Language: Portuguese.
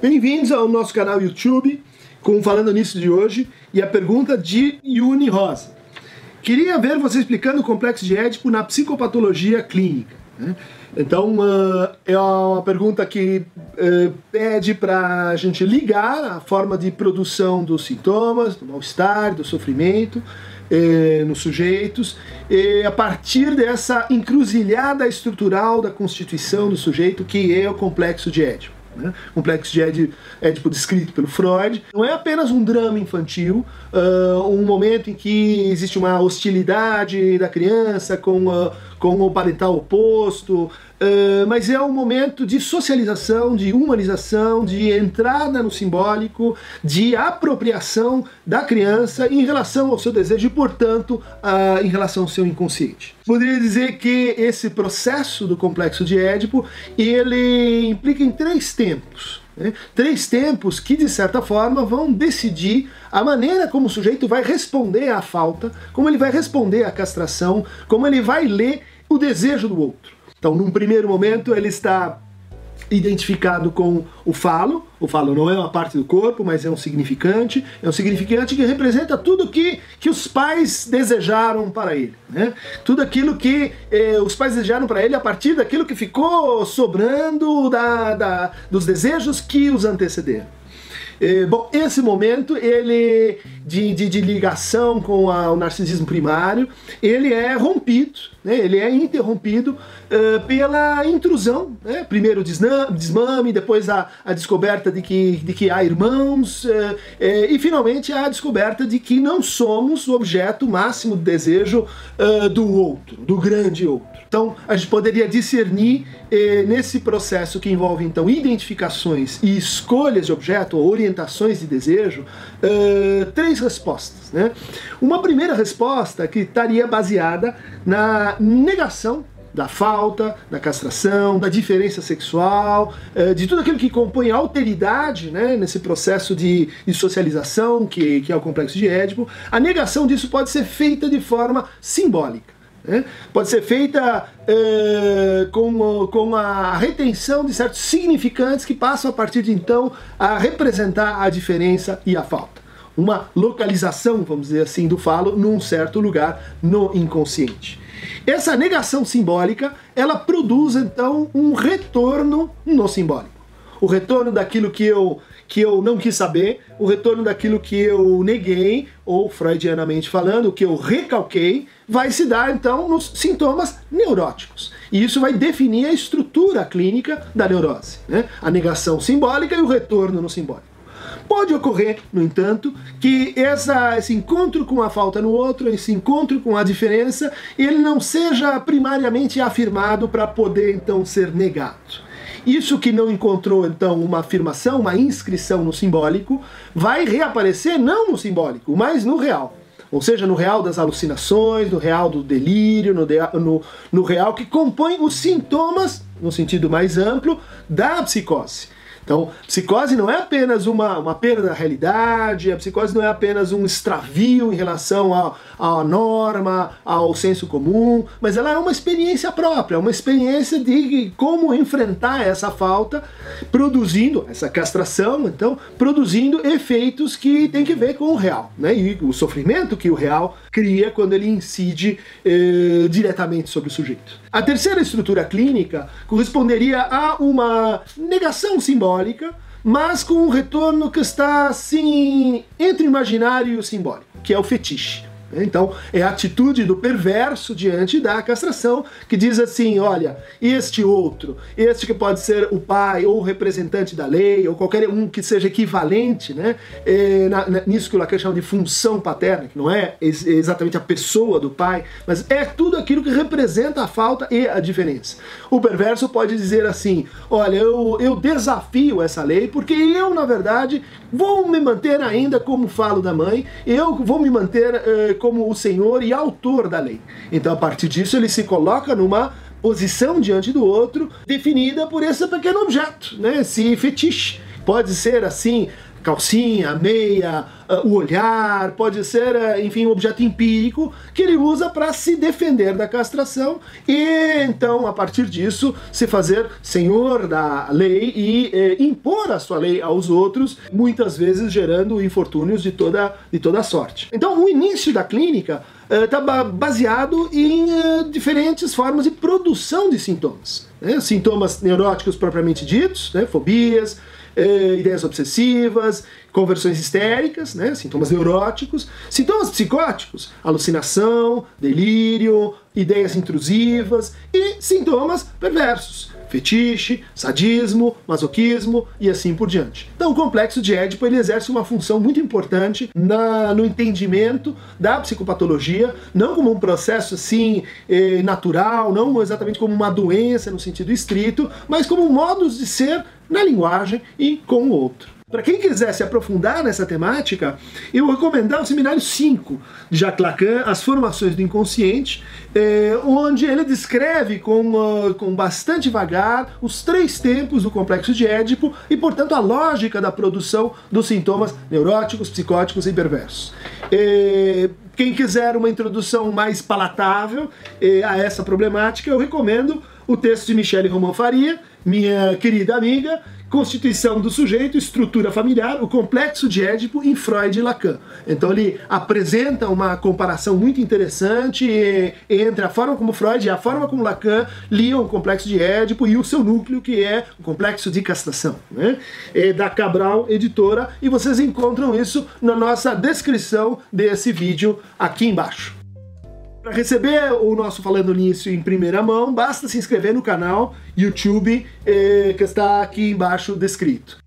Bem-vindos ao nosso canal YouTube com Falando Nisso de hoje e a pergunta de Yuni Rosa. Queria ver você explicando o complexo de Édipo na psicopatologia clínica. Né? Então, uh, é uma pergunta que uh, pede para a gente ligar a forma de produção dos sintomas, do mal-estar, do sofrimento uh, nos sujeitos, e a partir dessa encruzilhada estrutural da constituição do sujeito que é o complexo de Édipo né? complexo de Édipo, descrito pelo Freud. Não é apenas um drama infantil, uh, um momento em que existe uma hostilidade da criança com, uh, com o parental oposto, Uh, mas é um momento de socialização, de humanização, de entrada no simbólico, de apropriação da criança em relação ao seu desejo e, portanto, uh, em relação ao seu inconsciente. Poderia dizer que esse processo do complexo de Édipo ele implica em três tempos. Né? Três tempos que, de certa forma, vão decidir a maneira como o sujeito vai responder à falta, como ele vai responder à castração, como ele vai ler o desejo do outro. Então, num primeiro momento, ele está identificado com o falo. O falo não é uma parte do corpo, mas é um significante. É um significante que representa tudo que, que os pais desejaram para ele. Né? Tudo aquilo que eh, os pais desejaram para ele a partir daquilo que ficou sobrando da, da, dos desejos que os antecederam. Eh, bom, esse momento ele de, de, de ligação com a, o narcisismo primário, ele é rompido, né? ele é interrompido uh, pela intrusão, né? primeiro o desmame, depois a, a descoberta de que, de que há irmãos, uh, uh, e finalmente a descoberta de que não somos o objeto máximo de desejo do outro, do grande outro. Então a gente poderia discernir nesse processo que envolve então identificações e escolhas de objeto, ou orientações de desejo, três respostas. Né? Uma primeira resposta que estaria baseada na negação da falta, da castração, da diferença sexual, eh, de tudo aquilo que compõe a alteridade né, nesse processo de, de socialização que, que é o complexo de Édipo, a negação disso pode ser feita de forma simbólica. Né? Pode ser feita eh, com, com a retenção de certos significantes que passam a partir de então a representar a diferença e a falta uma localização, vamos dizer assim, do falo num certo lugar no inconsciente. Essa negação simbólica, ela produz então um retorno no simbólico. O retorno daquilo que eu que eu não quis saber, o retorno daquilo que eu neguei, ou freudianamente falando, que eu recalquei, vai se dar então nos sintomas neuróticos. E isso vai definir a estrutura clínica da neurose, né? A negação simbólica e o retorno no simbólico. Pode ocorrer, no entanto, que essa, esse encontro com a falta no outro, esse encontro com a diferença, ele não seja primariamente afirmado para poder então ser negado. Isso que não encontrou então uma afirmação, uma inscrição no simbólico, vai reaparecer não no simbólico, mas no real. Ou seja, no real das alucinações, no real do delírio, no, de, no, no real que compõe os sintomas, no sentido mais amplo, da psicose. Então, psicose não é apenas uma, uma perda da realidade, a psicose não é apenas um extravio em relação à, norma, ao senso comum, mas ela é uma experiência própria, uma experiência de como enfrentar essa falta, produzindo essa castração, então, produzindo efeitos que tem que ver com o real, né? E o sofrimento que o real cria quando ele incide eh, diretamente sobre o sujeito. A terceira estrutura clínica corresponderia a uma negação simbólica, mas com um retorno que está assim entre imaginário e o simbólico, que é o fetiche. Então, é a atitude do perverso diante da castração que diz assim: olha, este outro, este que pode ser o pai ou o representante da lei, ou qualquer um que seja equivalente, né, é, na, na, nisso que o Lacan chama de função paterna, que não é ex exatamente a pessoa do pai, mas é tudo aquilo que representa a falta e a diferença. O perverso pode dizer assim: olha, eu, eu desafio essa lei porque eu, na verdade, vou me manter ainda como falo da mãe, eu vou me manter. Eh, como o Senhor e autor da lei. Então, a partir disso, ele se coloca numa posição diante do outro, definida por esse pequeno objeto, né? esse fetiche. Pode ser assim, calcinha, meia, uh, o olhar, pode ser, uh, enfim, um objeto empírico que ele usa para se defender da castração e então, a partir disso, se fazer senhor da lei e eh, impor a sua lei aos outros, muitas vezes gerando infortúnios de toda, de toda sorte. Então, o início da clínica está uh, baseado em uh, diferentes formas de produção de sintomas. Né? Sintomas neuróticos propriamente ditos, né? fobias, uh, ideias obsessivas, conversões histéricas, né? sintomas neuróticos, sintomas psicóticos, alucinação, delírio, ideias intrusivas e sintomas perversos, fetiche, sadismo, masoquismo e assim por diante. Então, o complexo de Édipo ele exerce uma função muito importante na, no entendimento da psicopatologia, não como um processo assim eh, natural, não exatamente como uma doença no sentido estrito, mas como modos de ser na linguagem e com o outro. Para quem quiser se aprofundar nessa temática, eu recomendar o seminário 5 de Jacques Lacan, As Formações do Inconsciente, eh, onde ele descreve com, uh, com bastante vagar os três tempos do complexo de Édipo e, portanto, a lógica da produção dos sintomas neuróticos, psicóticos e perversos. Eh, quem quiser uma introdução mais palatável eh, a essa problemática, eu recomendo o texto de Michele Romão Faria, minha querida amiga, Constituição do sujeito, estrutura familiar, o complexo de Édipo em Freud e Lacan. Então ele apresenta uma comparação muito interessante entre a forma como Freud e a forma como Lacan liam o complexo de Édipo e o seu núcleo, que é o complexo de castração. Né? É da Cabral Editora, e vocês encontram isso na nossa descrição desse vídeo aqui embaixo. Para receber o nosso Falando Nisso em primeira mão, basta se inscrever no canal YouTube eh, que está aqui embaixo descrito.